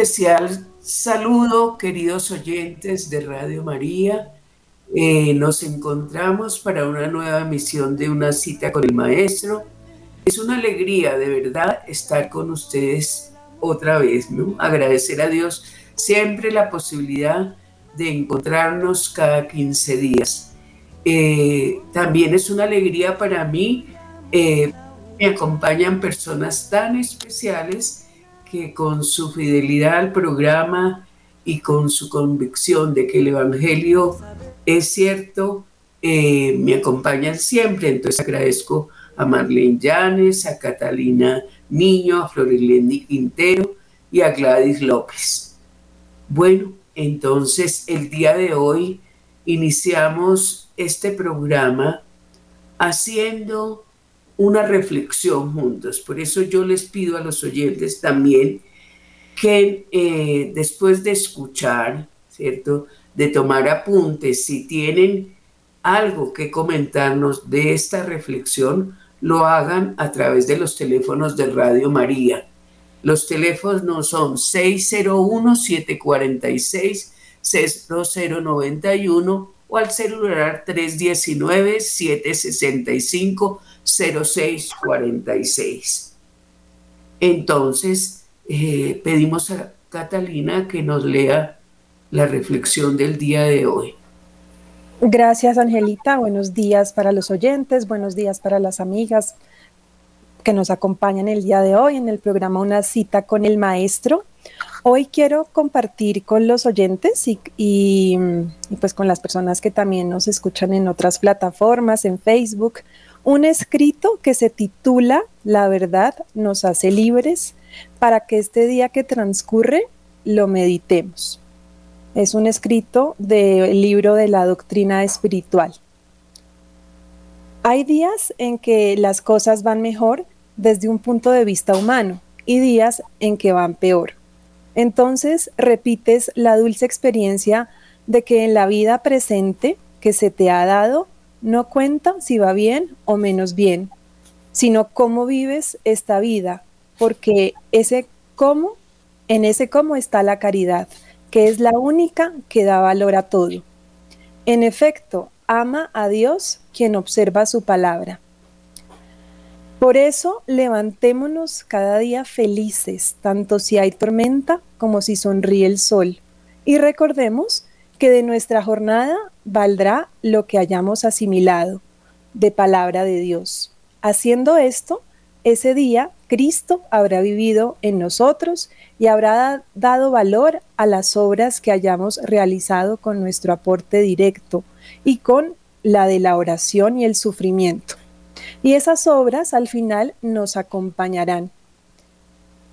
especial saludo, queridos oyentes de Radio María. Eh, nos encontramos para una nueva emisión de una cita con el maestro. Es una alegría de verdad estar con ustedes otra vez, ¿no? Agradecer a Dios siempre la posibilidad de encontrarnos cada 15 días. Eh, también es una alegría para mí. Eh, me acompañan personas tan especiales que con su fidelidad al programa y con su convicción de que el Evangelio es cierto, eh, me acompañan siempre. Entonces agradezco a Marlene Llanes, a Catalina Niño, a Florilendi Quintero y a Gladys López. Bueno, entonces el día de hoy iniciamos este programa haciendo una reflexión juntos. Por eso yo les pido a los oyentes también que eh, después de escuchar, ¿cierto? De tomar apuntes, si tienen algo que comentarnos de esta reflexión, lo hagan a través de los teléfonos de Radio María. Los teléfonos son 601-746-0091 o al celular 319-765. 0646. Entonces, eh, pedimos a Catalina que nos lea la reflexión del día de hoy. Gracias, Angelita. Buenos días para los oyentes, buenos días para las amigas que nos acompañan el día de hoy en el programa Una cita con el maestro. Hoy quiero compartir con los oyentes y, pues con las personas que también nos escuchan en otras plataformas, en Facebook, un escrito que se titula La verdad nos hace libres para que este día que transcurre lo meditemos. Es un escrito del libro de la doctrina espiritual. Hay días en que las cosas van mejor desde un punto de vista humano y días en que van peor. Entonces repites la dulce experiencia de que en la vida presente que se te ha dado no cuenta si va bien o menos bien, sino cómo vives esta vida, porque ese cómo, en ese cómo está la caridad, que es la única que da valor a todo. En efecto, ama a Dios quien observa su palabra. Por eso levantémonos cada día felices, tanto si hay tormenta como si sonríe el sol, y recordemos que de nuestra jornada valdrá lo que hayamos asimilado de palabra de Dios. Haciendo esto, ese día Cristo habrá vivido en nosotros y habrá dado valor a las obras que hayamos realizado con nuestro aporte directo y con la de la oración y el sufrimiento. Y esas obras al final nos acompañarán.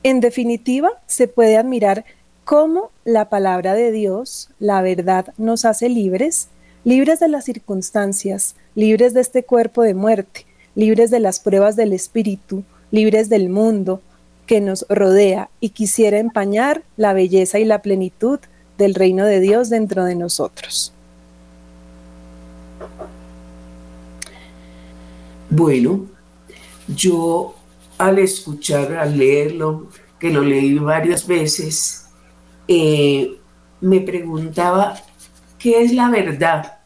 En definitiva, se puede admirar cómo la palabra de Dios, la verdad, nos hace libres, libres de las circunstancias, libres de este cuerpo de muerte, libres de las pruebas del espíritu, libres del mundo que nos rodea y quisiera empañar la belleza y la plenitud del reino de Dios dentro de nosotros. Bueno, yo al escuchar, al leerlo, que lo leí varias veces, eh, me preguntaba, ¿qué es la verdad?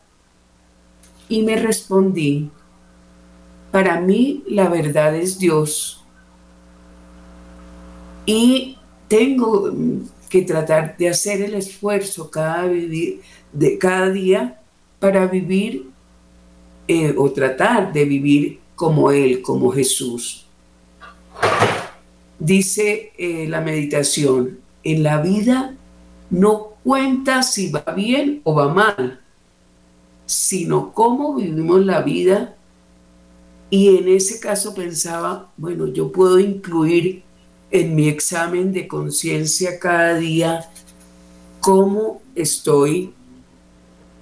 Y me respondí, para mí la verdad es Dios. Y tengo que tratar de hacer el esfuerzo cada, de cada día para vivir eh, o tratar de vivir como Él, como Jesús. Dice eh, la meditación, en la vida no cuenta si va bien o va mal, sino cómo vivimos la vida. Y en ese caso pensaba, bueno, yo puedo incluir en mi examen de conciencia cada día cómo estoy,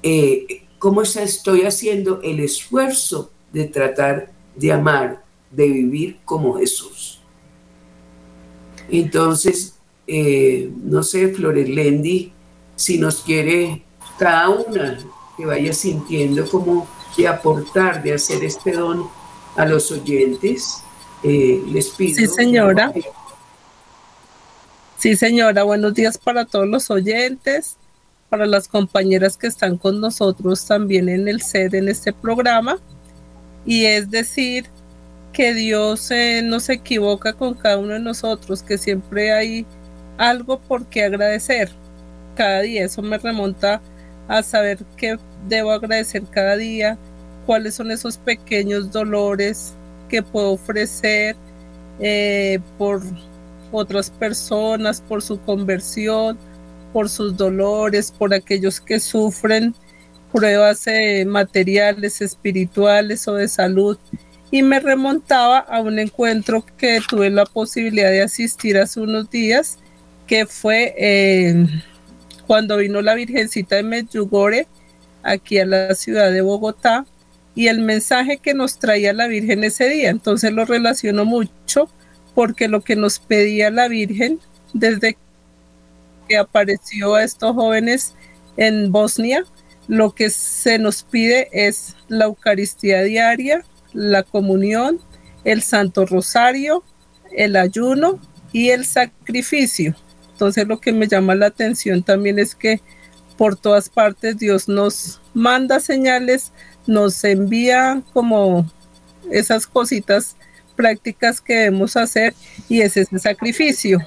eh, cómo estoy haciendo el esfuerzo de tratar de amar, de vivir como Jesús. Entonces, eh, no sé, Florendi, si nos quiere cada una que vaya sintiendo como de aportar, de hacer este don a los oyentes. Eh, les pido. Sí, señora. Sí, señora. Buenos días para todos los oyentes, para las compañeras que están con nosotros también en el SED en este programa. Y es decir, que Dios eh, no se equivoca con cada uno de nosotros, que siempre hay algo por qué agradecer cada día. Eso me remonta a saber qué debo agradecer cada día, cuáles son esos pequeños dolores que puedo ofrecer eh, por otras personas, por su conversión, por sus dolores, por aquellos que sufren pruebas eh, materiales, espirituales o de salud y me remontaba a un encuentro que tuve la posibilidad de asistir hace unos días, que fue eh, cuando vino la Virgencita de Medjugorje aquí a la ciudad de Bogotá y el mensaje que nos traía la Virgen ese día. Entonces lo relaciono mucho porque lo que nos pedía la Virgen desde que apareció a estos jóvenes en Bosnia, lo que se nos pide es la Eucaristía diaria, la comunión, el Santo Rosario, el ayuno y el sacrificio. Entonces lo que me llama la atención también es que por todas partes Dios nos manda señales, nos envía como esas cositas prácticas que debemos hacer y es ese sacrificio.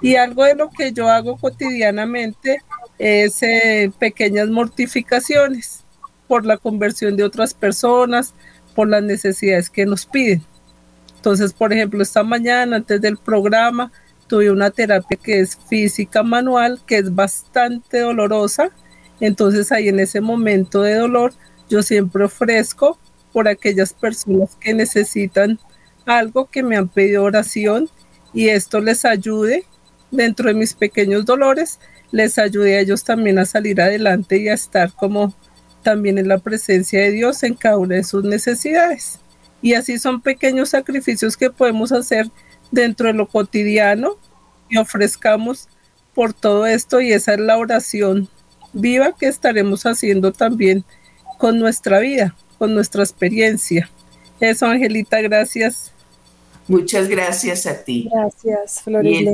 Y algo de lo que yo hago cotidianamente es eh, pequeñas mortificaciones por la conversión de otras personas, por las necesidades que nos piden. Entonces, por ejemplo, esta mañana antes del programa tuve una terapia que es física manual, que es bastante dolorosa. Entonces ahí en ese momento de dolor yo siempre ofrezco por aquellas personas que necesitan algo que me han pedido oración y esto les ayude dentro de mis pequeños dolores, les ayude a ellos también a salir adelante y a estar como también en la presencia de Dios en cada una de sus necesidades. Y así son pequeños sacrificios que podemos hacer dentro de lo cotidiano y ofrezcamos por todo esto y esa es la oración viva que estaremos haciendo también con nuestra vida, con nuestra experiencia. Eso, Angelita, gracias. Muchas gracias a ti. Gracias, Flores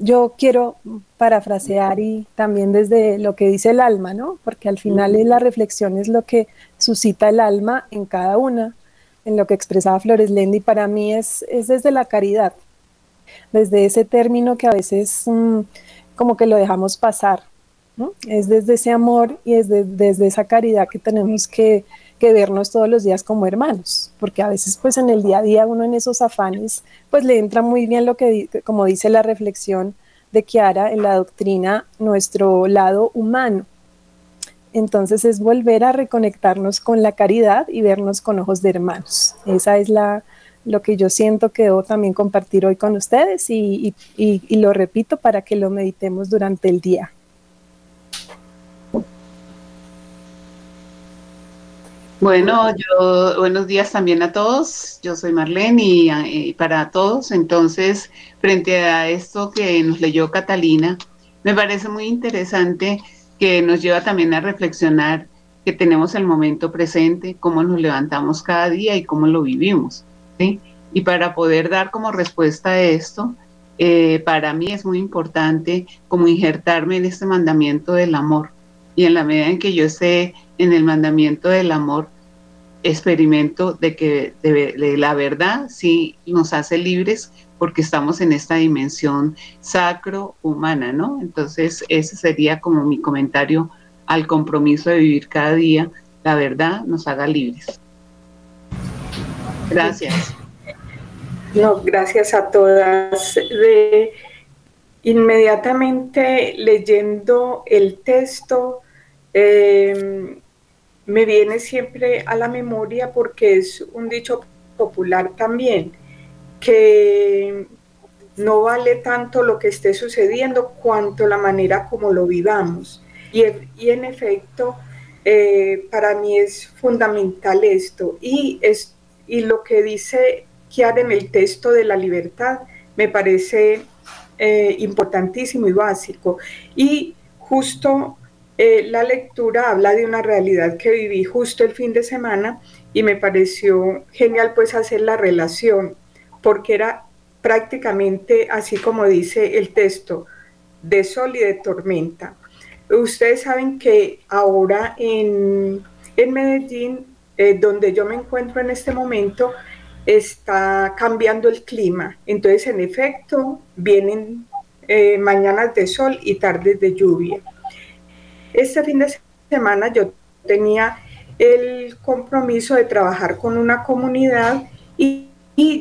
Yo quiero parafrasear y también desde lo que dice el alma, ¿no? Porque al final la reflexión es lo que suscita el alma en cada una, en lo que expresaba Flores Lendi, para mí es, es desde la caridad, desde ese término que a veces mm, como que lo dejamos pasar, ¿no? Es desde ese amor y es desde esa caridad que tenemos que que vernos todos los días como hermanos, porque a veces pues en el día a día uno en esos afanes pues le entra muy bien lo que, como dice la reflexión de Kiara en la doctrina, nuestro lado humano. Entonces es volver a reconectarnos con la caridad y vernos con ojos de hermanos. Esa es la, lo que yo siento que debo también compartir hoy con ustedes y lo repito para que lo meditemos durante el día. Bueno, yo buenos días también a todos. Yo soy Marlene y, eh, para todos, entonces, frente a esto que nos leyó Catalina, me parece muy interesante que nos lleva también a reflexionar que tenemos el momento presente, cómo nos levantamos cada día y cómo lo vivimos. Y para poder dar como respuesta a esto, eh, para mí es muy importante como injertarme en este mandamiento del amor. Y en la medida en que yo esté en el mandamiento del amor, experimento de que la verdad sí nos hace libres porque estamos en esta dimensión sacro-humana, ¿no? Entonces, ese sería como mi comentario al compromiso de vivir cada día, la verdad nos haga libres. Gracias. No, gracias a todas. De, inmediatamente leyendo el texto, eh, me viene siempre a la memoria porque es un dicho popular también, que no vale tanto lo que esté sucediendo cuanto la manera como lo vivamos. Y, en efecto, eh, para mí es fundamental esto. Y, es, y lo que dice Kiara en el texto de la libertad me parece eh, importantísimo y básico. Y justo eh, la lectura habla de una realidad que viví justo el fin de semana y me pareció genial pues hacer la relación, porque era prácticamente así como dice el texto, de sol y de tormenta. Ustedes saben que ahora en, Medellín, eh, donde yo me encuentro en este momento, está cambiando el clima. Entonces, en efecto, vienen eh, mañanas de sol y tardes de lluvia. Este fin de semana yo tenía el compromiso de trabajar con una comunidad y,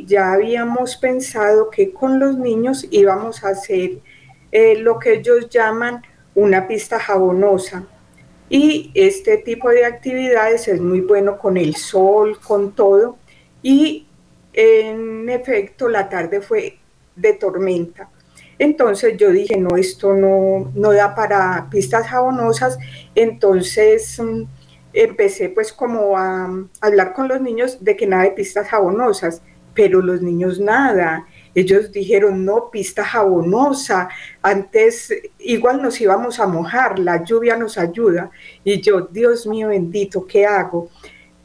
ya habíamos pensado que con los niños íbamos a hacer eh, lo que ellos llaman una pista jabonosa. Y este tipo de actividades es muy bueno con el sol, con todo. Y en efecto, la tarde fue de tormenta. Entonces yo dije, no, esto no, no da para pistas jabonosas. Entonces mm, empecé pues como a, hablar con los niños de que nada de pistas jabonosas, pero los niños nada. Ellos dijeron, no, pista jabonosa. Antes igual nos íbamos a mojar, la lluvia nos ayuda. Y yo, Dios mío bendito, ¿qué hago?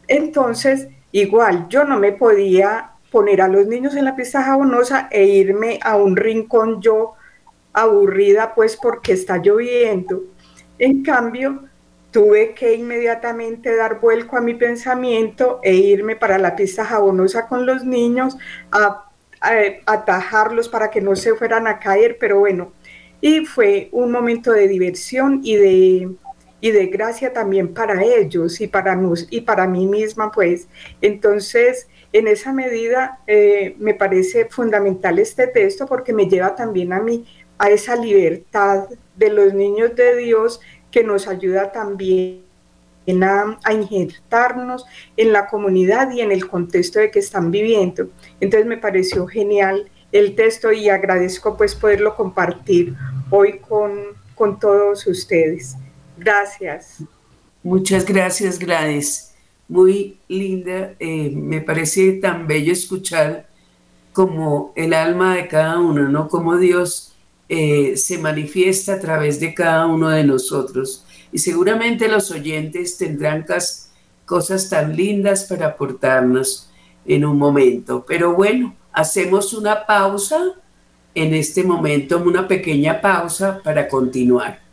Entonces, igual, yo no me podía poner a los niños en la pista jabonosa e irme a un rincón yo aburrida pues porque está lloviendo. En cambio, tuve que inmediatamente dar vuelco a mi pensamiento e irme para la pista jabonosa con los niños a, atajarlos para que no se fueran a caer, pero bueno, y fue un momento de diversión y de, y de gracia también para ellos y para, nos, y para mí misma, pues. Entonces, en esa medida eh, me parece fundamental este texto porque me lleva también a mí a esa libertad de los niños de Dios que nos ayuda también a, a, injertarnos en la comunidad y en el contexto de que están viviendo. Entonces me pareció genial el texto y agradezco pues poderlo compartir hoy con, con todos ustedes. Gracias. Muchas gracias, Gladys muy linda. Eh, me parece tan bello escuchar como el alma de cada uno, ¿no? Como Dios eh, se manifiesta a través de cada uno de nosotros. Y seguramente los oyentes tendrán cosas tan lindas para aportarnos en un momento. Pero bueno, hacemos una pausa en este momento, una pequeña pausa para continuar.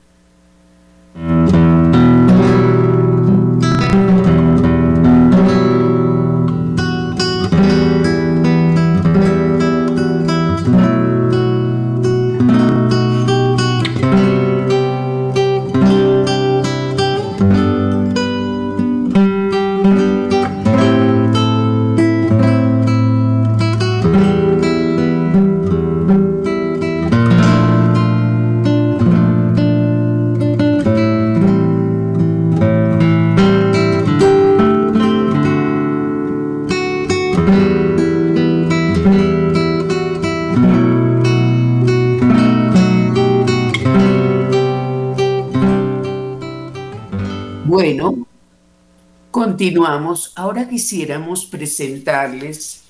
Continuamos. Ahora quisiéramos presentarles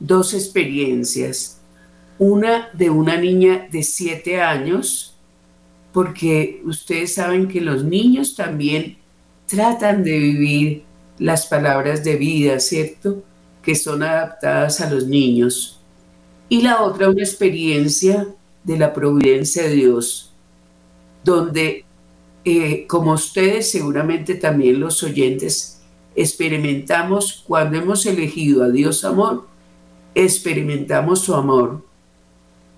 dos experiencias. Una de una niña de siete años, porque ustedes saben que los niños también tratan de vivir las palabras de vida, ¿cierto? Que son adaptadas a los niños. Y la otra, una experiencia de la providencia de Dios, donde, eh, como ustedes seguramente también los oyentes, experimentamos cuando hemos elegido a Dios amor, experimentamos su amor.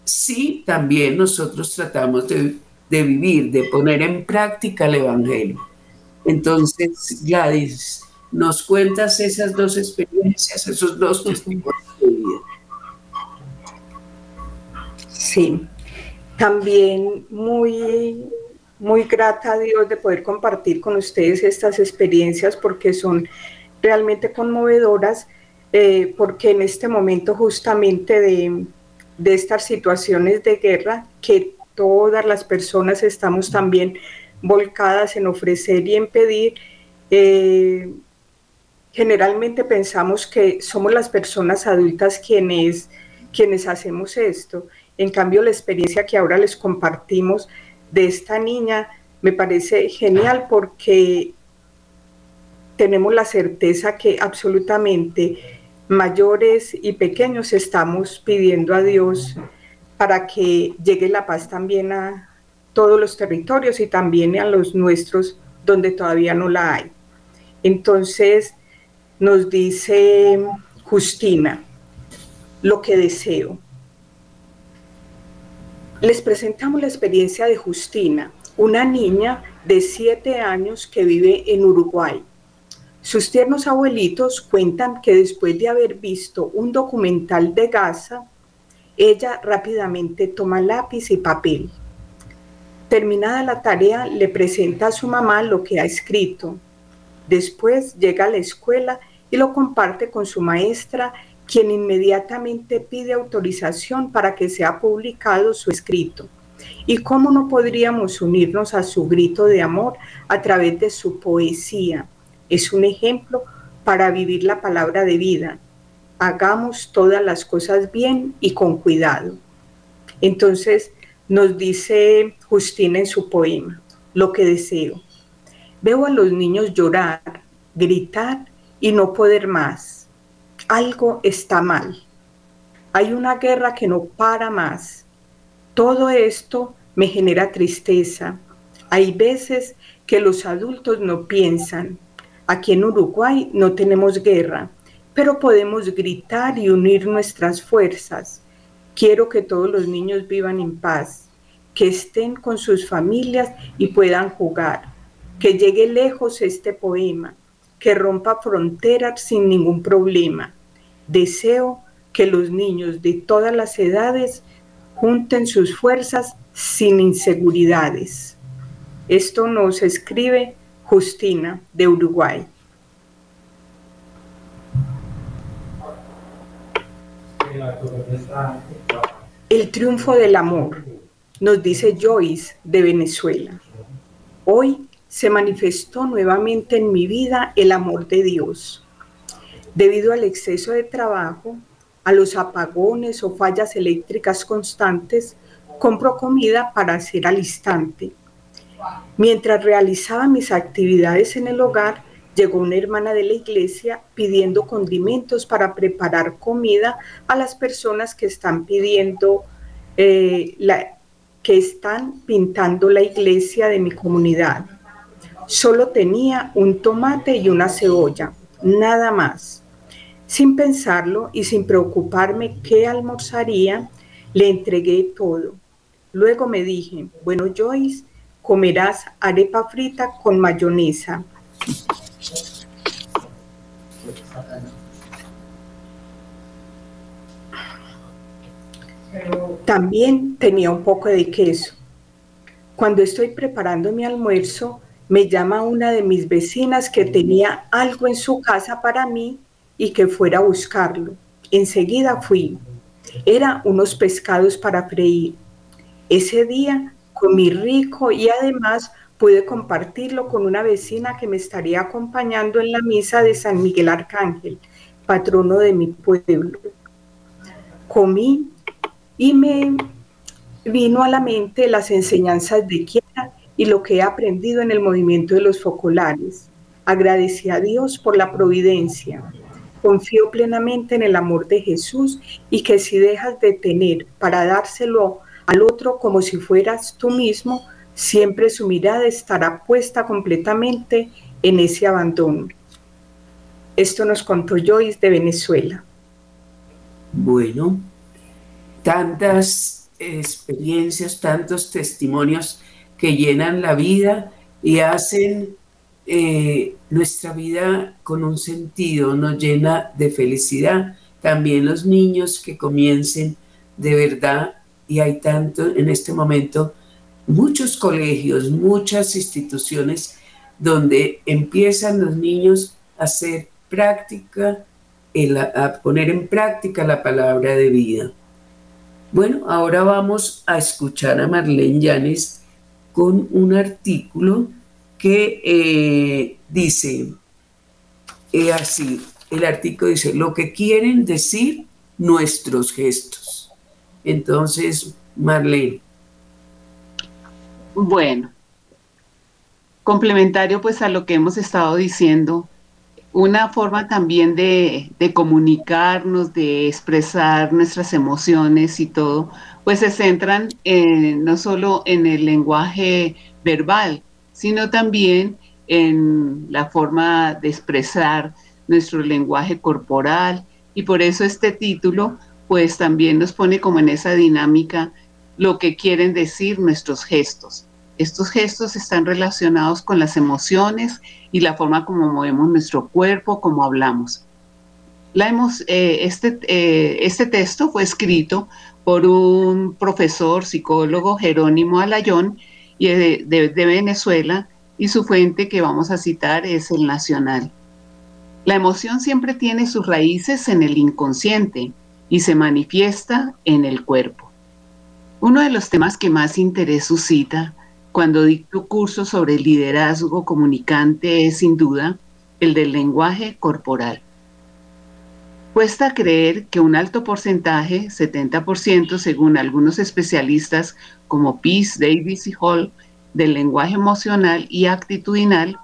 Sí, también nosotros tratamos de, vivir, de poner en práctica el Evangelio. Entonces, Gladys, nos cuentas esas dos experiencias, esos dos testimonios de vida. Sí, también muy muy grata a Dios de poder compartir con ustedes estas experiencias porque son realmente conmovedoras, eh, porque en este momento justamente de, estas situaciones de guerra, que todas las personas estamos también volcadas en ofrecer y en pedir, eh, generalmente pensamos que somos las personas adultas quienes, quienes hacemos esto. En cambio, la experiencia que ahora les compartimos de esta niña Me parece genial porque tenemos la certeza que absolutamente mayores y pequeños estamos pidiendo a Dios para que llegue la paz también a todos los territorios y también a los nuestros donde todavía no la hay. Entonces nos dice Justina, lo que deseo. Les presentamos la experiencia de Justina, una niña de siete años que vive en Uruguay. Sus tiernos abuelitos cuentan que después de haber visto un documental de Gaza, ella rápidamente toma lápiz y papel. Terminada la tarea, le presenta a su mamá lo que ha escrito. Después llega a la escuela y lo comparte con su maestra, quien inmediatamente pide autorización para que sea publicado su escrito. ¿Y cómo no podríamos unirnos a su grito de amor a través de su poesía? Es un ejemplo para vivir la palabra de vida, hagamos todas las cosas bien y con cuidado. Entonces nos dice Justina en su poema, lo que deseo. Veo a los niños llorar, gritar y no poder más. Algo está mal. Hay una guerra que no para más. Todo esto me genera tristeza. Hay veces que los adultos no piensan. Aquí en Uruguay no tenemos guerra, pero podemos gritar y unir nuestras fuerzas. Quiero que todos los niños vivan en paz, que estén con sus familias y puedan jugar, que llegue lejos este poema, que rompa fronteras sin ningún problema. Deseo que los niños de todas las edades junten sus fuerzas sin inseguridades. Esto nos escribe Justina de Uruguay. El triunfo del amor, nos dice Joyce de Venezuela. Hoy se manifestó nuevamente en mi vida el amor de Dios. Debido al exceso de trabajo, a los apagones o fallas eléctricas constantes, compro comida para hacer al instante. Mientras realizaba mis actividades en el hogar, llegó una hermana de la iglesia pidiendo condimentos para preparar comida a las personas que están pidiendo, eh, que están pintando la iglesia de mi comunidad. Solo tenía un tomate y una cebolla, nada más. Sin pensarlo y sin preocuparme qué almorzaría, le entregué todo. Luego me dije, bueno Joyce, comerás arepa frita con mayonesa. También tenía un poco de queso. Cuando estoy preparando mi almuerzo, me llama una de mis vecinas que tenía algo en su casa para mí y que fuera a buscarlo. Enseguida fui. Era unos pescados para freír. Ese día comí rico y además pude compartirlo con una vecina que me estaría acompañando en la misa de San Miguel Arcángel, patrono de mi pueblo. Comí y me vino a la mente las enseñanzas de Kiara y lo que he aprendido en el movimiento de los focolares. Agradecí a Dios por la providencia. Confío plenamente en el amor de Jesús y que si dejas de tener para dárselo al otro como si fueras tú mismo, siempre su mirada estará puesta completamente en ese abandono. Esto nos contó Joyce de Venezuela. Bueno, tantas experiencias, tantos testimonios que llenan la vida y hacen eh, nuestra vida con un sentido, nos llena de felicidad. También los niños que comiencen de verdad, y hay tanto en este momento muchos colegios, muchas instituciones donde empiezan los niños a hacer práctica, a poner en práctica la palabra de vida. Bueno, ahora vamos a escuchar a Marlene Llanes con un artículo que eh, dice eh, así, el artículo dice, lo que quieren decir nuestros gestos. Entonces, Marlene. Bueno, complementario pues a lo que hemos estado diciendo, una forma también de, comunicarnos, de expresar nuestras emociones y todo, pues se centran no solo en el lenguaje verbal, sino también en la forma de expresar nuestro lenguaje corporal y por eso este título pues también nos pone como en esa dinámica lo que quieren decir nuestros gestos. Estos gestos están relacionados con las emociones y la forma como movemos nuestro cuerpo, como hablamos. La hemos, eh, este, eh, este texto fue escrito por un profesor psicólogo, Jerónimo Alayón, y de, Venezuela, y su fuente que vamos a citar es el Nacional. La emoción siempre tiene sus raíces en el inconsciente y se manifiesta en el cuerpo. Uno de los temas que más interés suscita cuando dicto cursos sobre liderazgo comunicante es sin duda el del lenguaje corporal. Cuesta creer que un alto porcentaje, 70% según algunos especialistas como Peace, Davis y Hall, del lenguaje emocional y actitudinal,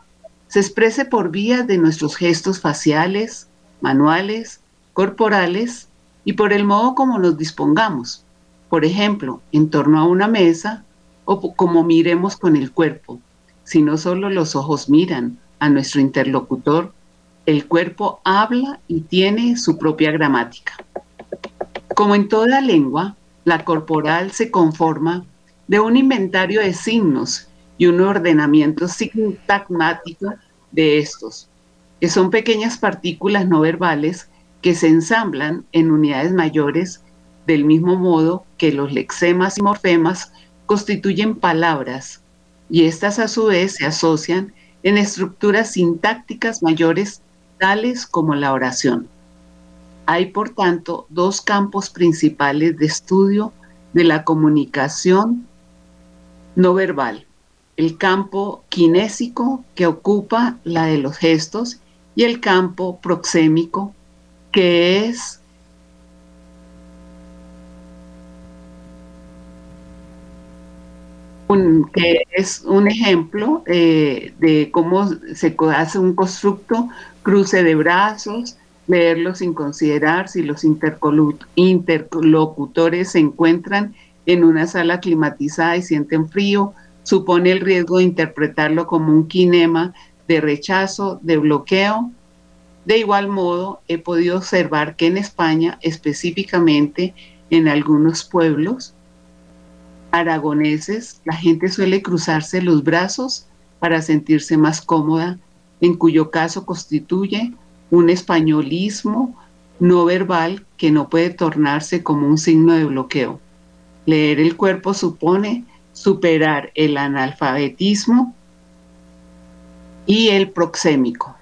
se exprese por vía de nuestros gestos faciales, manuales, corporales y por el modo como nos dispongamos. Por ejemplo, en torno a una mesa o como miremos con el cuerpo. Si no solo los ojos miran a nuestro interlocutor, el cuerpo habla y tiene su propia gramática. Como en toda lengua, la corporal se conforma de un inventario de signos y un ordenamiento sintagmático de estos, que son pequeñas partículas no verbales que se ensamblan en unidades mayores del mismo modo que los lexemas y morfemas constituyen palabras y estas a su vez se asocian en estructuras sintácticas mayores tales como la oración. Hay, por tanto, dos campos principales de estudio de la comunicación no verbal. El campo kinésico, que ocupa la de los gestos, y el campo proxémico, que es que es un ejemplo eh, de cómo se hace un constructo, cruce de brazos, leerlo sin considerar si los interlocutores se encuentran en una sala climatizada y sienten frío, supone el riesgo de interpretarlo como un kinema de rechazo, de bloqueo. De igual modo, he podido observar que en España, específicamente en algunos pueblos, aragoneses, la gente suele cruzarse los brazos para sentirse más cómoda, en cuyo caso constituye un españolismo no verbal que no puede tornarse como un signo de bloqueo. Leer el cuerpo supone superar el analfabetismo y el proxémico.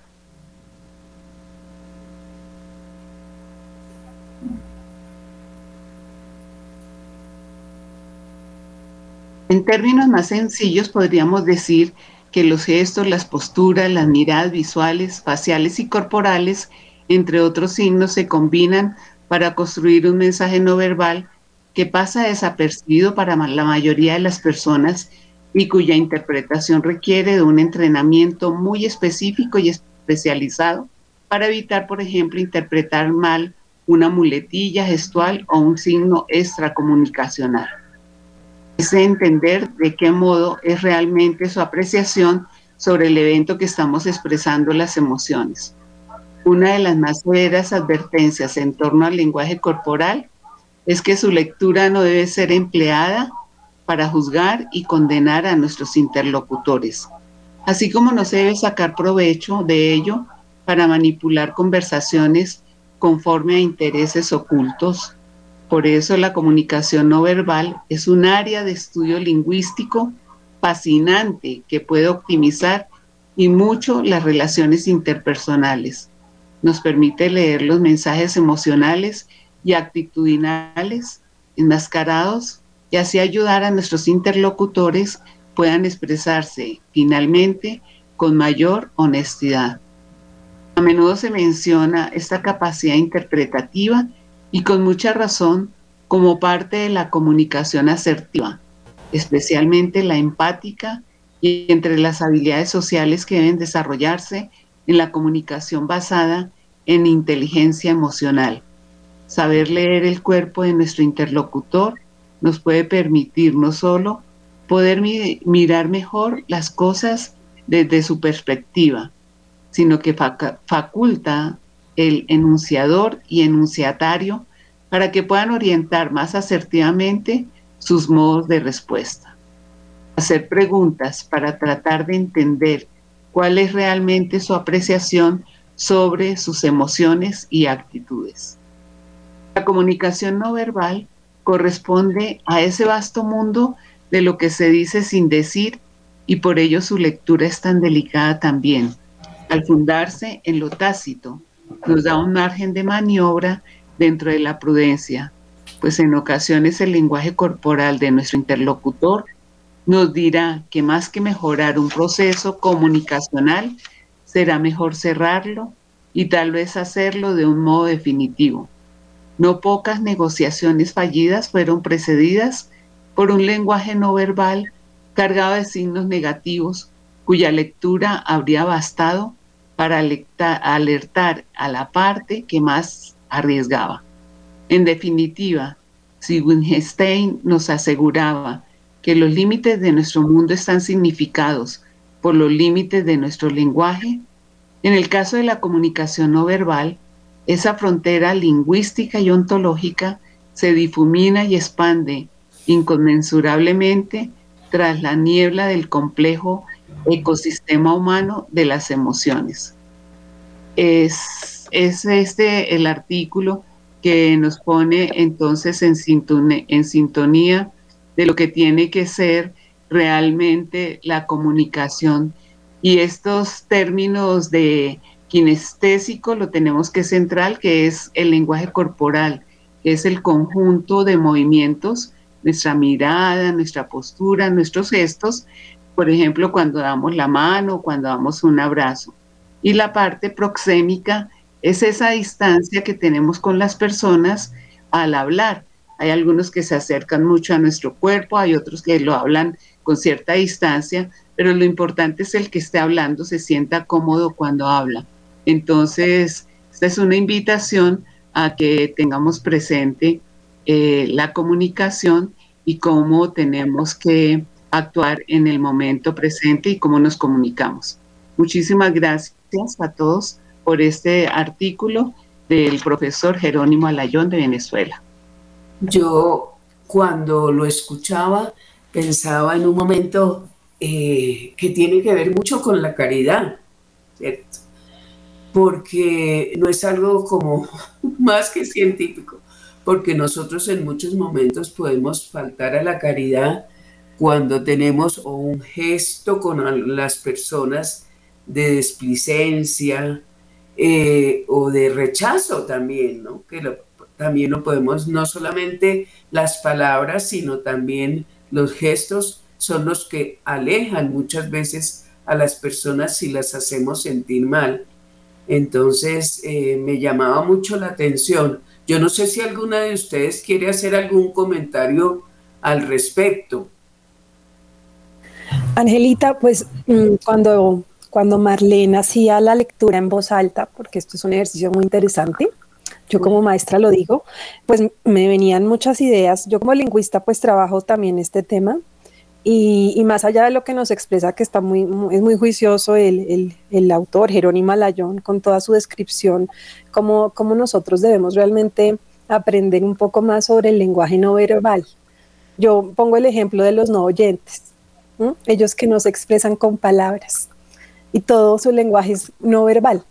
En términos más sencillos, podríamos decir que los gestos, las posturas, las miradas visuales, faciales y corporales, entre otros signos, se combinan para construir un mensaje no verbal que pasa desapercibido para la mayoría de las personas y cuya interpretación requiere de un entrenamiento muy específico y especializado para evitar, por ejemplo, interpretar mal una muletilla gestual o un signo extracomunicacional es entender de qué modo es realmente su apreciación sobre el evento que estamos expresando las emociones. Una de las más severas advertencias en torno al lenguaje corporal es que su lectura no debe ser empleada para juzgar y condenar a nuestros interlocutores, así como no se debe sacar provecho de ello para manipular conversaciones conforme a intereses ocultos por eso la comunicación no verbal es un área de estudio lingüístico fascinante que puede optimizar y mucho las relaciones interpersonales. Nos permite leer los mensajes emocionales y actitudinales enmascarados y así ayudar a nuestros interlocutores puedan expresarse finalmente con mayor honestidad. A menudo se menciona esta capacidad interpretativa y con mucha razón como parte de la comunicación asertiva, especialmente la empática y entre las habilidades sociales que deben desarrollarse en la comunicación basada en inteligencia emocional. Saber leer el cuerpo de nuestro interlocutor nos puede permitir no solo poder mirar mejor las cosas desde su perspectiva, sino que faculta el enunciador y enunciatario para que puedan orientar más asertivamente sus modos de respuesta. Hacer preguntas para tratar de entender cuál es realmente su apreciación sobre sus emociones y actitudes. La comunicación no verbal corresponde a ese vasto mundo de lo que se dice sin decir y por ello su lectura es tan delicada también. Al fundarse en lo tácito, nos da un margen de maniobra dentro de la prudencia, pues en ocasiones el lenguaje corporal de nuestro interlocutor nos dirá que más que mejorar un proceso comunicacional, será mejor cerrarlo y tal vez hacerlo de un modo definitivo. No pocas negociaciones fallidas fueron precedidas por un lenguaje no verbal cargado de signos negativos cuya lectura habría bastado para alertar a la parte que más arriesgaba. En definitiva, Wittgenstein nos aseguraba que los límites de nuestro mundo están significados por los límites de nuestro lenguaje, en el caso de la comunicación no verbal, esa frontera lingüística y ontológica se difumina y expande inconmensurablemente tras la niebla del complejo ecosistema humano de las emociones. Es, es este el artículo que nos pone entonces en sintonía, en sintonía de lo que tiene que ser realmente la comunicación. Y estos términos de kinestésico lo tenemos que central, que es el lenguaje corporal, que es el conjunto de movimientos, nuestra mirada, nuestra postura, nuestros gestos, por ejemplo, cuando damos la mano, cuando damos un abrazo. Y la parte proxémica es esa distancia que tenemos con las personas al hablar. Hay algunos que se acercan mucho a nuestro cuerpo, hay otros que lo hablan con cierta distancia, pero lo importante es el que esté hablando se sienta cómodo cuando habla. Entonces, esta es una invitación a que tengamos presente eh, la comunicación y cómo tenemos que actuar en el momento presente y cómo nos comunicamos. Muchísimas gracias a todos por este artículo del profesor Jerónimo Alayón de Venezuela. Yo cuando lo escuchaba pensaba en un momento eh, que tiene que ver mucho con la caridad, ¿cierto? Porque no es algo como más que científico, porque nosotros en muchos momentos podemos faltar a la caridad cuando tenemos un gesto con las personas de desplicencia eh, o de rechazo también, ¿no? Que también no podemos, no solamente las palabras, sino también los gestos son los que alejan muchas veces a las personas si las hacemos sentir mal. Entonces eh, me llamaba mucho la atención. Yo no sé si alguna de ustedes quiere hacer algún comentario al respecto. Angelita, pues mm, cuando, cuando Marlene hacía la lectura en voz alta, porque esto es un ejercicio muy interesante, yo como maestra lo digo, pues me venían muchas ideas. Yo como lingüista pues trabajo también este tema y, más allá de lo que nos expresa, que está muy, es muy juicioso el, el, autor Jerónimo Alayón con toda su descripción, cómo, cómo nosotros debemos realmente aprender un poco más sobre el lenguaje no verbal. Yo pongo el ejemplo de los no oyentes, ellos que nos expresan con palabras y todo su lenguaje es no verbal.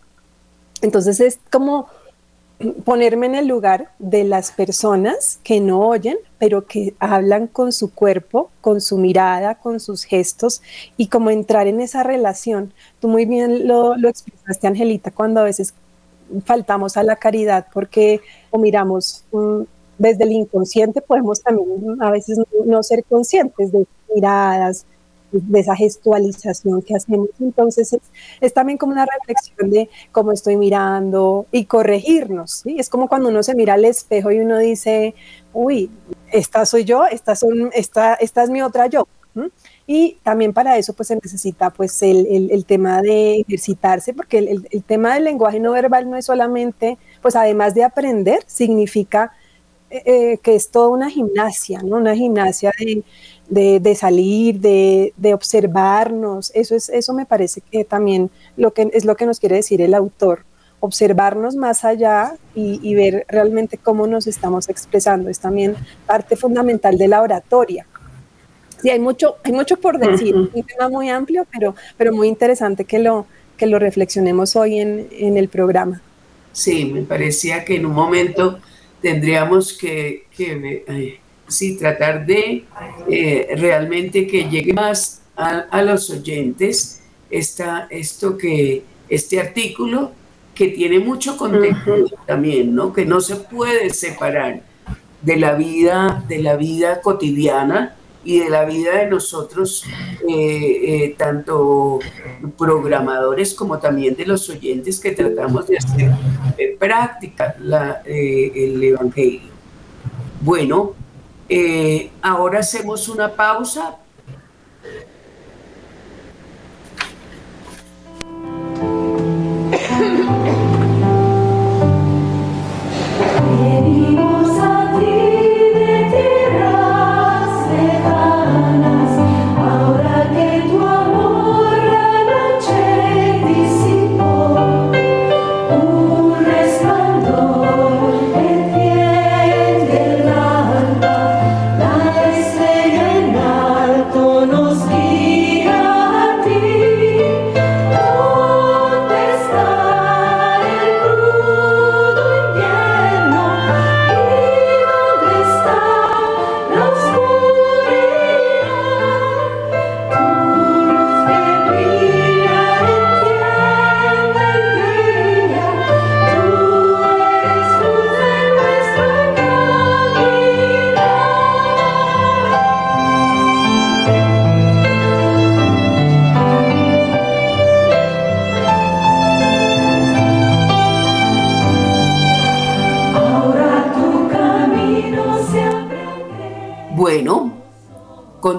Entonces es como ponerme en el lugar de las personas que no oyen, pero que hablan con su cuerpo, con su mirada, con sus gestos y como entrar en esa relación. Tú muy bien lo, explicaste, Angelita, cuando a veces faltamos a la caridad porque o miramos mm, desde el inconsciente, podemos también a veces no ser conscientes de miradas, de esa gestualización que hacemos. Entonces es, también como una reflexión de cómo estoy mirando y corregirnos. ¿sí? Es como cuando uno se mira al espejo y uno dice, uy, esta soy yo, esta, son, esta, esta es mi otra yo. Y también para eso pues se necesita pues el, el, tema de ejercitarse, porque el, el, tema del lenguaje no verbal no es solamente, pues además de aprender, significa eh, eh, que es toda una gimnasia, ¿no? Una gimnasia de, de, de salir, de, de, observarnos. Eso, es, eso me parece que también lo que, es lo que nos quiere decir el autor observarnos más allá y, ver realmente cómo nos estamos expresando. Es también parte fundamental de la oratoria. Sí, hay mucho, hay mucho por decir, un tema muy amplio, pero, pero muy interesante que lo, que lo reflexionemos hoy en, en el programa. Sí, me parecía que en un momento tendríamos que, que sí, tratar de eh, realmente que llegue más a, a los oyentes esta, esto que, este artículo que tiene mucho contenido también, ¿no? Que no se puede separar de la vida, de la vida cotidiana y de la vida de nosotros, eh, eh, tanto programadores como también de los oyentes que tratamos de hacer eh, práctica el Evangelio. Bueno, ahora hacemos una pausa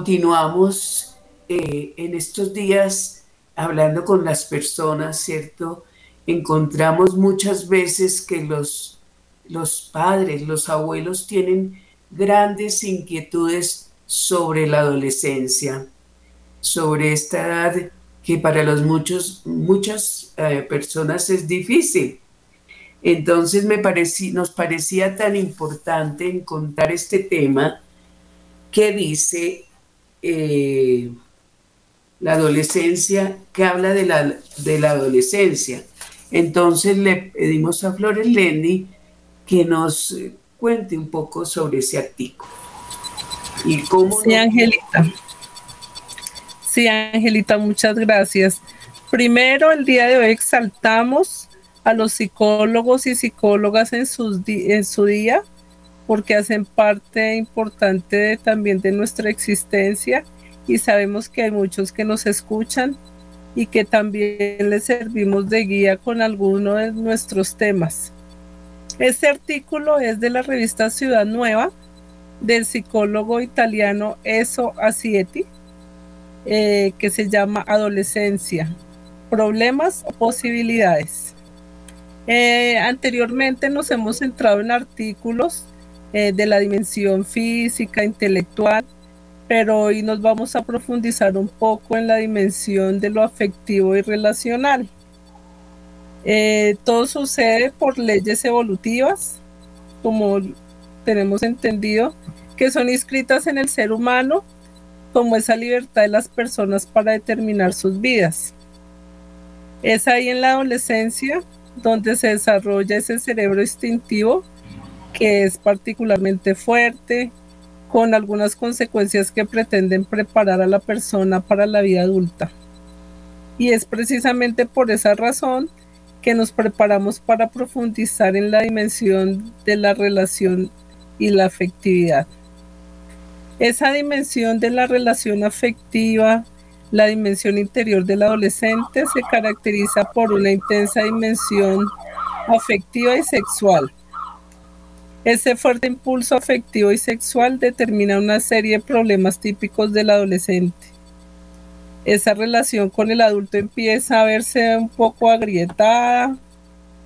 continuamos eh, en estos días hablando con las personas, ¿cierto? Encontramos muchas veces que los, los padres, los abuelos tienen grandes inquietudes sobre la adolescencia, sobre esta edad que para los muchos, muchas eh, personas es difícil. Entonces me nos parecía tan importante encontrar este tema que dice eh, la adolescencia, que habla de la, de la adolescencia. Entonces le pedimos a Flores Lendi que nos cuente un poco sobre ese artículo. Y cómo sí, Angelita. Sí, Angelita, muchas gracias. Primero, el día de hoy exaltamos a los psicólogos y psicólogas en, sus en su día porque hacen parte importante también de nuestra existencia y sabemos que hay muchos que nos escuchan y que también les servimos de guía con alguno de nuestros temas. Este artículo es de la revista Ciudad Nueva del psicólogo italiano Eso Asietti, eh, que se llama Adolescencia, Problemas o Posibilidades. Eh, anteriormente nos hemos centrado en artículos eh, de la dimensión física, intelectual, pero hoy nos vamos a profundizar un poco en la dimensión de lo afectivo y relacional. Eh, todo sucede por leyes evolutivas, como tenemos entendido, que son inscritas en el ser humano como esa libertad de las personas para determinar sus vidas. Es ahí en la adolescencia donde se desarrolla ese cerebro instintivo que es particularmente fuerte, con algunas consecuencias que pretenden preparar a la persona para la vida adulta. Y es precisamente por esa razón que nos preparamos para profundizar en la dimensión de la relación y la afectividad. Esa dimensión de la relación afectiva, la dimensión interior del adolescente se caracteriza por una intensa dimensión afectiva y sexual, ese fuerte impulso afectivo y sexual determina una serie de problemas típicos del adolescente. esa relación con el adulto empieza a verse un poco agrietada,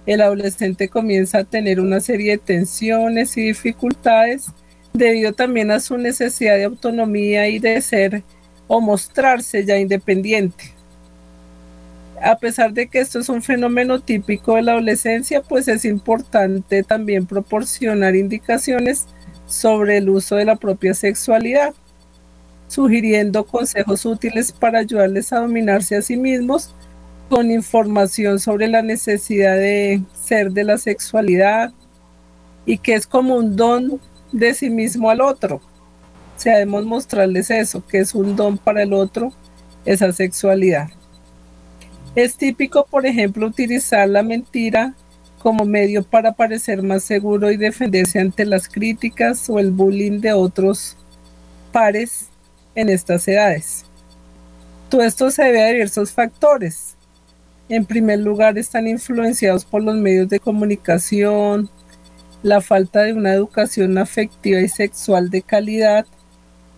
el adolescente comienza a tener una serie de tensiones y dificultades debido también a su necesidad de autonomía y de ser o mostrarse ya independiente. A pesar de que esto es un fenómeno típico de la adolescencia, pues es importante también proporcionar indicaciones sobre el uso de la propia sexualidad, sugiriendo consejos útiles para ayudarles a dominarse a sí mismos con información sobre la necesidad de ser de la sexualidad y que es como un don de sí mismo al otro. O sea, debemos mostrarles eso, que es un don para el otro, esa sexualidad. Es típico, por ejemplo, utilizar la mentira como medio para parecer más seguro y defenderse ante las críticas o el bullying de otros pares en estas edades. Todo esto se debe a diversos factores. En primer lugar, están influenciados por los medios de comunicación, la falta de una educación afectiva y sexual de calidad,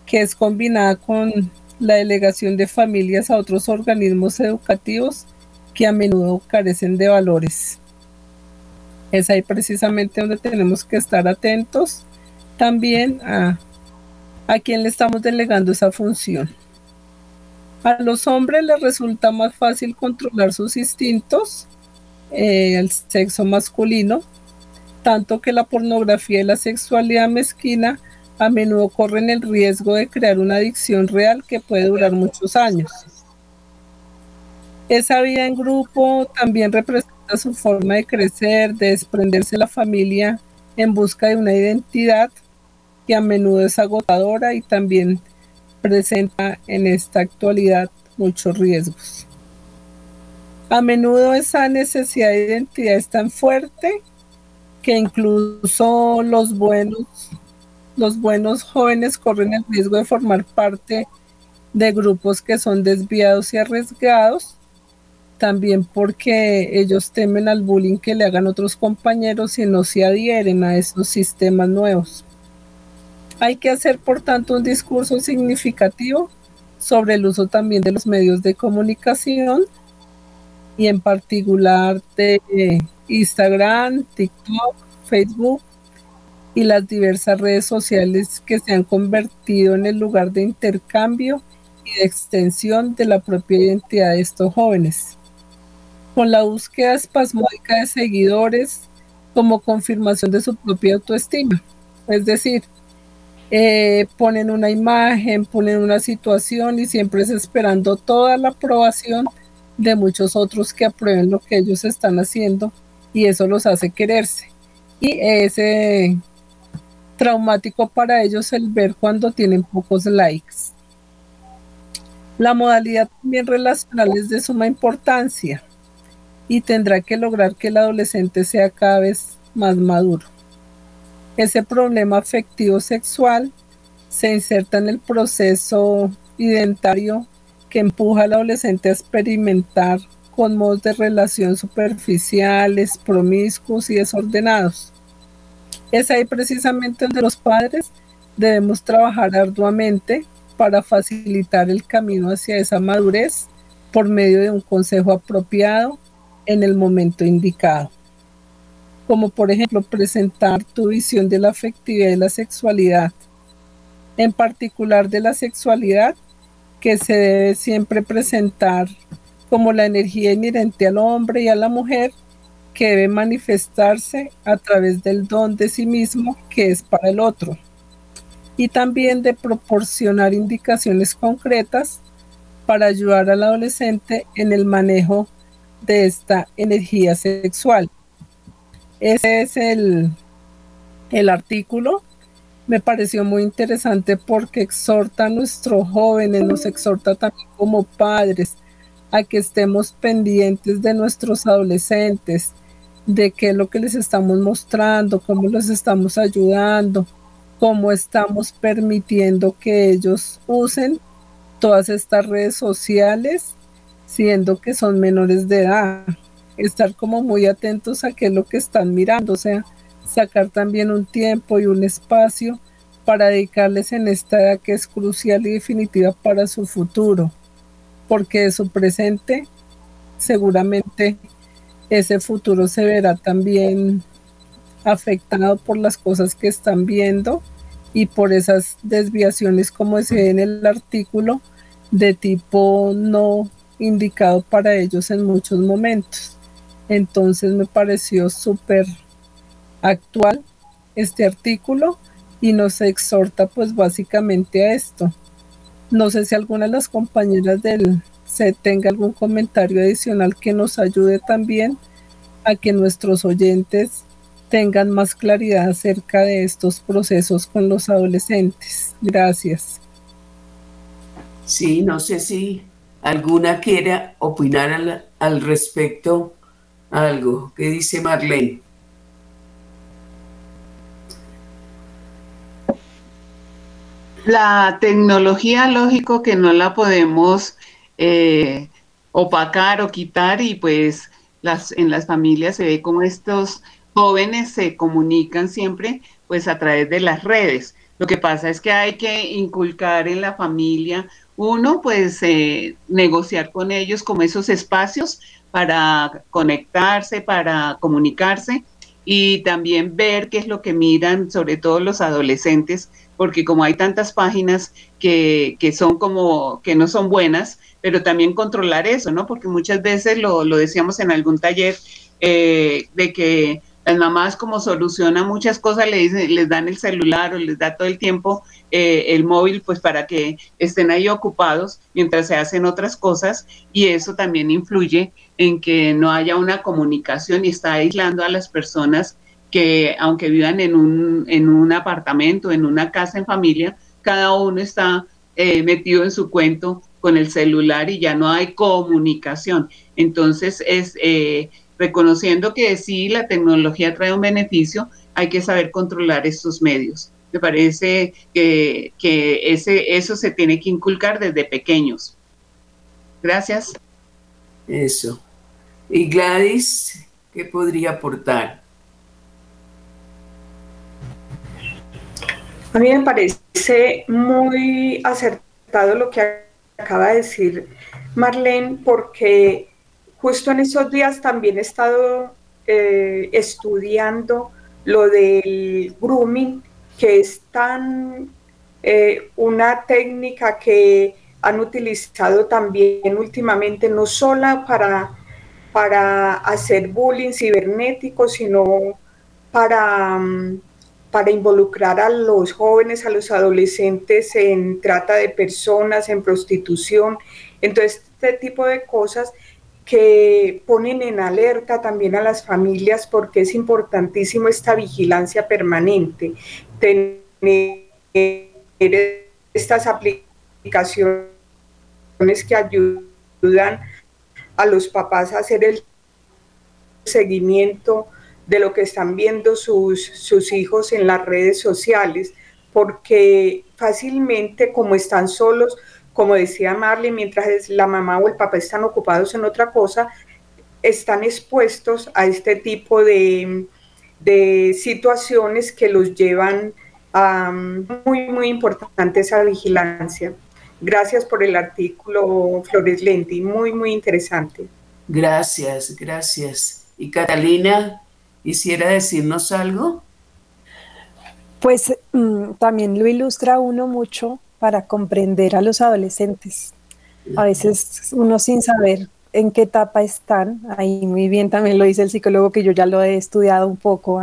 que es combinada con la delegación de familias a otros organismos educativos que a menudo carecen de valores. Es ahí precisamente donde tenemos que estar atentos también a, a quién le estamos delegando esa función. A los hombres les resulta más fácil controlar sus instintos, eh, el sexo masculino, tanto que la pornografía y la sexualidad mezquina a menudo corren el riesgo de crear una adicción real que puede durar muchos años. Esa vida en grupo también representa su forma de crecer, de desprenderse de la familia en busca de una identidad que a menudo es agotadora y también presenta en esta actualidad muchos riesgos. A menudo esa necesidad de identidad es tan fuerte que incluso los buenos, los buenos jóvenes corren el riesgo de formar parte de grupos que son desviados y arriesgados, también porque ellos temen al bullying que le hagan otros compañeros y no se adhieren a esos sistemas nuevos. Hay que hacer, por tanto, un discurso significativo sobre el uso también de los medios de comunicación y en particular de Instagram, TikTok, Facebook y las diversas redes sociales que se han convertido en el lugar de intercambio y de extensión de la propia identidad de estos jóvenes. Con la búsqueda espasmódica de seguidores como confirmación de su propia autoestima. Es decir, eh, ponen una imagen, ponen una situación y siempre es esperando toda la aprobación de muchos otros que aprueben lo que ellos están haciendo y eso los hace quererse. Y es traumático para ellos el ver cuando tienen pocos likes. La modalidad también relacional es de suma importancia y tendrá que lograr que el adolescente sea cada vez más maduro. Ese problema afectivo sexual se inserta en el proceso identitario que empuja al adolescente a experimentar con modos de relación superficiales, promiscuos y desordenados. Es ahí precisamente donde los padres debemos trabajar arduamente para facilitar el camino hacia esa madurez por medio de un consejo apropiado en el momento indicado. Como por ejemplo presentar tu visión de la afectividad y la sexualidad, en particular de la sexualidad, que se debe siempre presentar como la energía inherente al hombre y a la mujer, que debe manifestarse a través del don de sí mismo que es para el otro, y también de proporcionar indicaciones concretas para ayudar al adolescente en el manejo de esta energía sexual. Ese es el, el artículo. Me pareció muy interesante porque exhorta a nuestros jóvenes, nos exhorta también como padres a que estemos pendientes de nuestros adolescentes, de qué es lo que les estamos mostrando, cómo los estamos ayudando, cómo estamos permitiendo que ellos usen todas estas redes sociales, siendo que son menores de edad estar como muy atentos a qué es lo que están mirando, o sea, sacar también un tiempo y un espacio para dedicarles en esta edad que es crucial y definitiva para su futuro. porque de su presente seguramente ese futuro se verá también afectado por las cosas que están viendo y por esas desviaciones como se ve en el artículo de tipo no indicado para ellos en muchos momentos. Entonces me pareció súper actual este artículo y nos exhorta pues básicamente a esto. No sé si alguna de las compañeras del se tenga algún comentario adicional que nos ayude también a que nuestros oyentes tengan más claridad acerca de estos procesos con los adolescentes. Gracias. Sí, no sé si alguna quiera opinar al, al respecto algo. ¿Qué dice Marlene? La tecnología, lógico que no la podemos eh, opacar o quitar y pues las, en las familias se ve como estos jóvenes se comunican siempre pues a través de las redes. Lo que pasa es que hay que inculcar en la familia, uno, pues eh, negociar con ellos como esos espacios para conectarse, para comunicarse y también ver qué es lo que miran, sobre todo los adolescentes, porque como hay tantas páginas que, que son como, que no son buenas, pero también controlar eso, ¿no? Porque muchas veces lo, lo decíamos en algún taller, eh, de que las mamás como solucionan muchas cosas, les, les dan el celular o les da todo el tiempo eh, el móvil, pues para que estén ahí ocupados mientras se hacen otras cosas y eso también influye en que no haya una comunicación y está aislando a las personas que aunque vivan en un, en un apartamento, en una casa en familia, cada uno está eh, metido en su cuento con el celular y ya no hay comunicación. Entonces es eh, reconociendo que sí, la tecnología trae un beneficio, hay que saber controlar estos medios. Me parece que, ese, eso se tiene que inculcar desde pequeños. Gracias. Eso. ¿Y Gladys qué podría aportar? A mí me parece muy acertado lo que acaba de decir Marlene, porque justo en esos días también he estado eh, estudiando lo del grooming, que es tan eh, una técnica que han utilizado también últimamente, no solo para, para hacer bullying cibernético, sino para, mm, para involucrar a los jóvenes, a los adolescentes en trata de personas, en prostitución. Entonces, este tipo de cosas que ponen en alerta también a las familias porque es importantísimo esta vigilancia permanente, tener estas aplicaciones que ayudan a los papás a hacer el seguimiento de lo que están viendo sus, sus hijos en las redes sociales, porque fácilmente como están solos, como decía Marley, mientras la mamá o el papá están ocupados en otra cosa, están expuestos a este tipo de, situaciones que los llevan a muy, muy importante esa vigilancia. Gracias por el artículo, Flores Lenti, muy, muy interesante. Gracias, gracias. ¿Y Catalina, quisiera decirnos algo? Pues mm, también lo ilustra uno mucho para comprender a los adolescentes. A veces uno sin saber en qué etapa están, ahí muy bien también lo dice el psicólogo que yo ya lo he estudiado un poco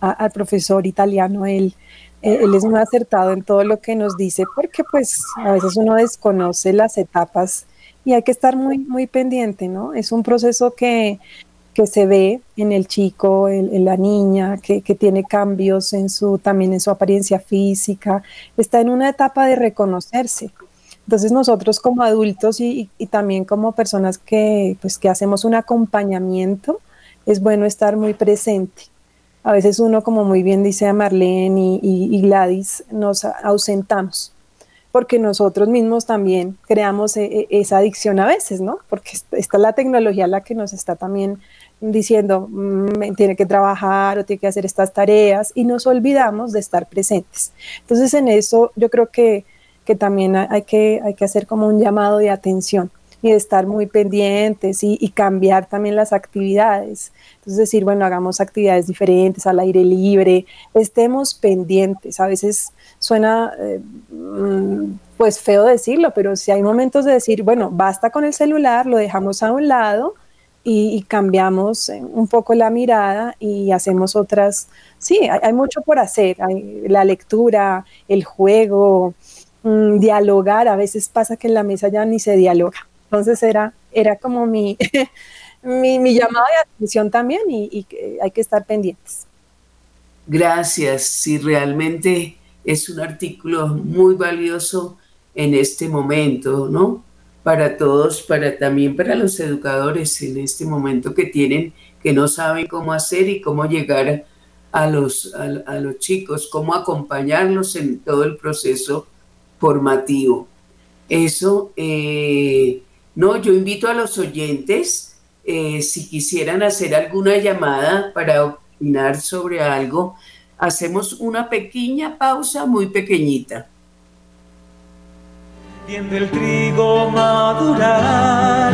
al profesor italiano, él, eh, él es muy acertado en todo lo que nos dice porque pues a veces uno desconoce las etapas y hay que estar muy, muy pendiente, ¿no? Es un proceso que que se ve en el chico, en, la niña, que, tiene cambios en su, también en su apariencia física, está en una etapa de reconocerse. Entonces nosotros como adultos y, también como personas que, pues, que hacemos un acompañamiento, es bueno estar muy presente. A veces uno, como muy bien dice Marlene y, y Gladys, nos ausentamos porque nosotros mismos también creamos e, e, esa adicción a veces, ¿no? Porque está la tecnología la que nos está también diciendo, mm, tiene que trabajar o tiene que hacer estas tareas y nos olvidamos de estar presentes. Entonces en eso yo creo que, que también hay que, hay que hacer como un llamado de atención, y de estar muy pendientes y, cambiar también las actividades. Entonces decir, bueno, hagamos actividades diferentes al aire libre, estemos pendientes. A veces suena eh, mm, pues feo decirlo, pero si hay momentos de decir, bueno, basta con el celular, lo dejamos a un lado y, cambiamos eh, un poco la mirada y hacemos otras, sí, hay, mucho por hacer, la lectura, el juego, mm, dialogar, a veces pasa que en la mesa ya ni se dialoga. Entonces era, era como mi, mi, mi, llamado de atención también y, y hay que estar pendientes. Gracias, sí, realmente es un artículo muy valioso en este momento, ¿no? Para todos, para también para los educadores en este momento que tienen, que no saben cómo hacer y cómo llegar a los, a, los chicos, cómo acompañarlos en todo el proceso formativo. Eso, eh, no, yo invito a los oyentes, eh, si quisieran hacer alguna llamada para opinar sobre algo, hacemos una pequeña pausa muy pequeñita viendo el trigo madurar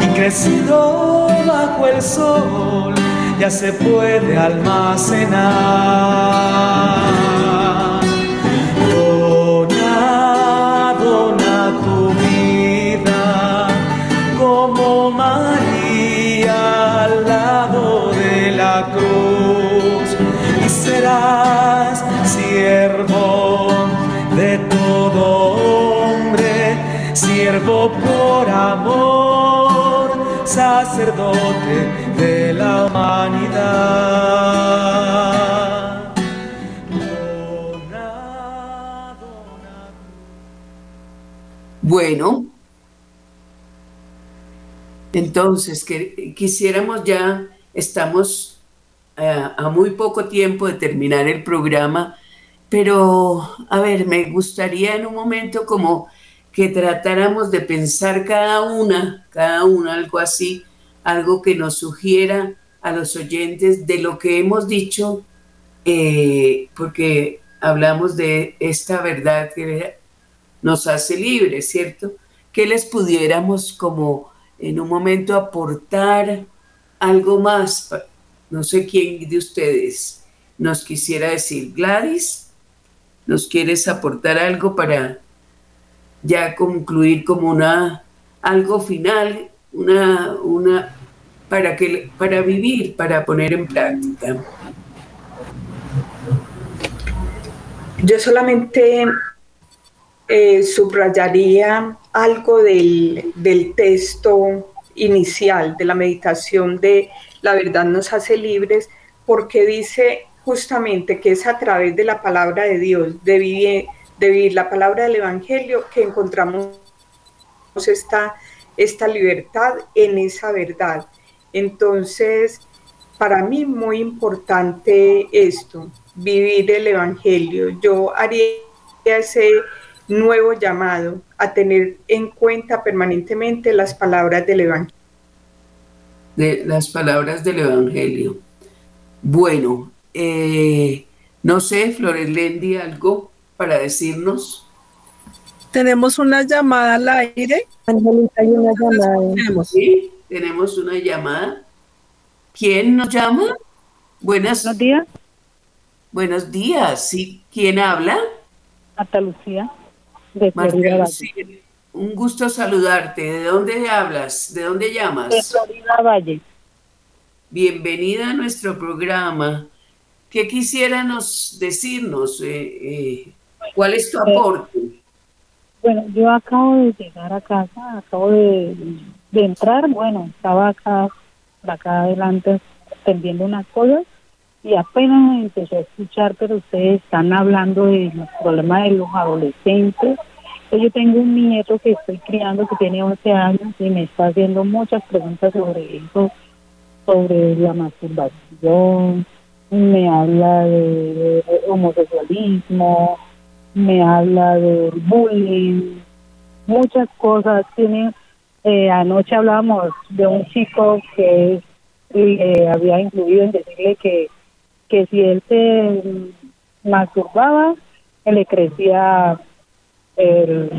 y crecido bajo el sol, ya se puede almacenar. Por amor, sacerdote de la humanidad. Bueno, entonces que, quisiéramos ya, estamos eh, a muy poco tiempo de terminar el programa, pero a ver, me gustaría en un momento como que tratáramos de pensar cada una, cada una algo así, algo que nos sugiera a los oyentes de lo que hemos dicho, eh, porque hablamos de esta verdad que nos hace libres, ¿cierto? Que les pudiéramos como en un momento aportar algo más. No sé quién de ustedes nos quisiera decir, Gladys, ¿nos quieres aportar algo para ya concluir como una algo final, una, una para que para vivir, para poner en práctica. Yo solamente eh, subrayaría algo del, del texto inicial de la meditación de la verdad nos hace libres, porque dice justamente que es a través de la palabra de Dios, de vivir, de vivir la palabra del Evangelio que encontramos esta, esta libertad en esa verdad. Entonces, para mí muy importante esto, vivir el Evangelio. Yo haría ese nuevo llamado a tener en cuenta permanentemente las palabras del Evangelio. De las palabras del Evangelio. Bueno, eh, no sé, Flores Lendi, algo para decirnos? Tenemos una llamada al aire. Angelita, hay una llamada. Sí, tenemos una llamada. ¿Quién nos llama? Buenos días. Buenos días, ¿sí? ¿Quién habla? Marta Lucía, de Florida Valle. Un gusto saludarte. ¿De dónde hablas? ¿De dónde llamas? De Florida Valle. Bienvenida a nuestro programa. ¿Qué quisiéramos decirnos? Eh, eh, ¿Cuál es tu aporte? Bueno, yo acabo de llegar a casa, acabo de, entrar, bueno, estaba acá, acá adelante atendiendo unas cosas y apenas empecé a escuchar, pero ustedes están hablando de los problemas de los adolescentes. Yo tengo un nieto que estoy criando que tiene 11 años y me está haciendo muchas preguntas sobre eso, sobre la masturbación, me habla de homosexualismo, me habla del bullying, muchas cosas. Tiene, eh, anoche hablábamos de un chico que eh, había incluido en decirle que, que si él se masturbaba, le crecía el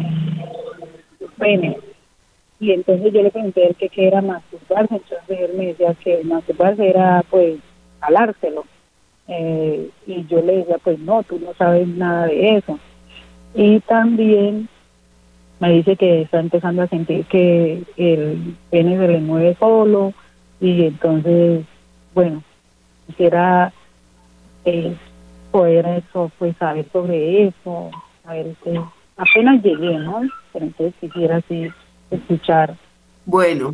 pene. y entonces yo le pregunté a que qué era masturbarse, entonces él me decía que masturbarse era pues jalárselo. Eh, y yo le decía, pues no, tú no sabes nada de eso. Y también me dice que está empezando a sentir que el pene se le mueve solo y entonces, bueno, quisiera eh, poder eso, pues saber sobre eso, a ver si apenas llegué, ¿no? Pero entonces quisiera así escuchar. Bueno,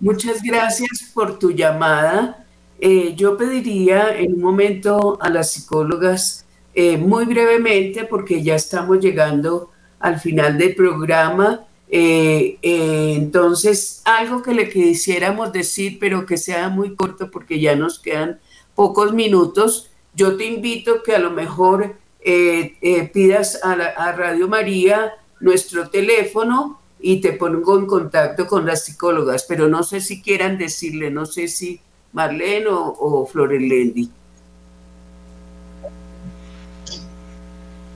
muchas gracias por tu llamada. Eh, yo pediría en un momento a las psicólogas, eh, muy brevemente, porque ya estamos llegando al final del programa, eh, entonces algo que le quisiéramos decir, pero que sea muy corto porque ya nos quedan pocos minutos, yo te invito que a lo mejor pidas a, a Radio María nuestro teléfono y te pongo en contacto con las psicólogas, pero no sé si quieran decirle, no sé si Marlene o, o Florendi.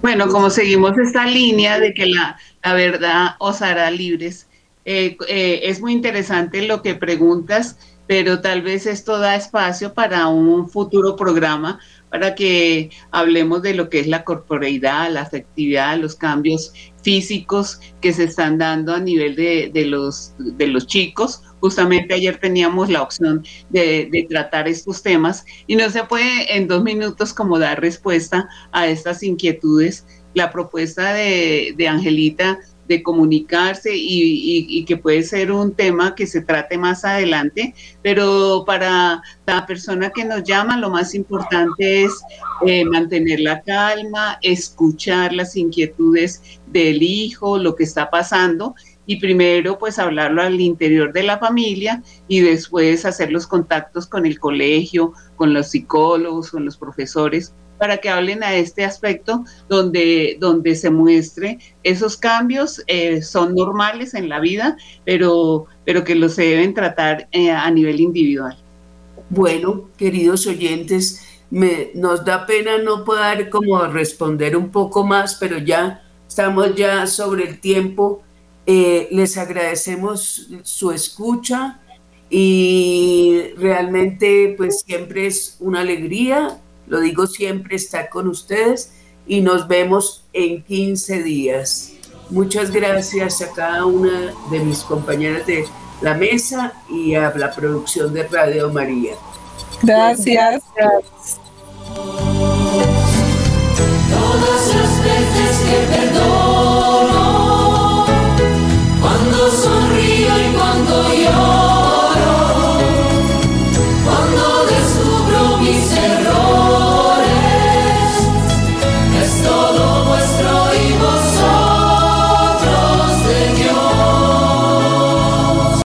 Bueno, como seguimos esta línea de que la, la verdad os hará libres, eh, eh, es muy interesante lo que preguntas, pero tal vez esto da espacio para un futuro programa para que hablemos de lo que es la corporeidad, la afectividad, los cambios físicos que se están dando a nivel de, de los, de los chicos Justamente ayer teníamos la opción de, tratar estos temas y no se puede en dos minutos como dar respuesta a estas inquietudes. La propuesta de, Angelita de comunicarse y, que puede ser un tema que se trate más adelante, pero para la persona que nos llama lo más importante es eh, mantener la calma, escuchar las inquietudes del hijo, lo que está pasando y primero pues hablarlo al interior de la familia y después hacer los contactos con el colegio, con los psicólogos, con los profesores para que hablen a este aspecto donde, donde se muestre esos cambios eh, son normales en la vida, pero, pero que los se deben tratar eh, a nivel individual. Bueno, queridos oyentes, me, nos da pena no poder como responder un poco más, pero ya estamos ya sobre el tiempo eh, les agradecemos su escucha y realmente pues siempre es una alegría, lo digo siempre, estar con ustedes y nos vemos en 15 días. Muchas gracias a cada una de mis compañeras de la mesa y a la producción de Radio María. Gracias. Todas las veces que perdono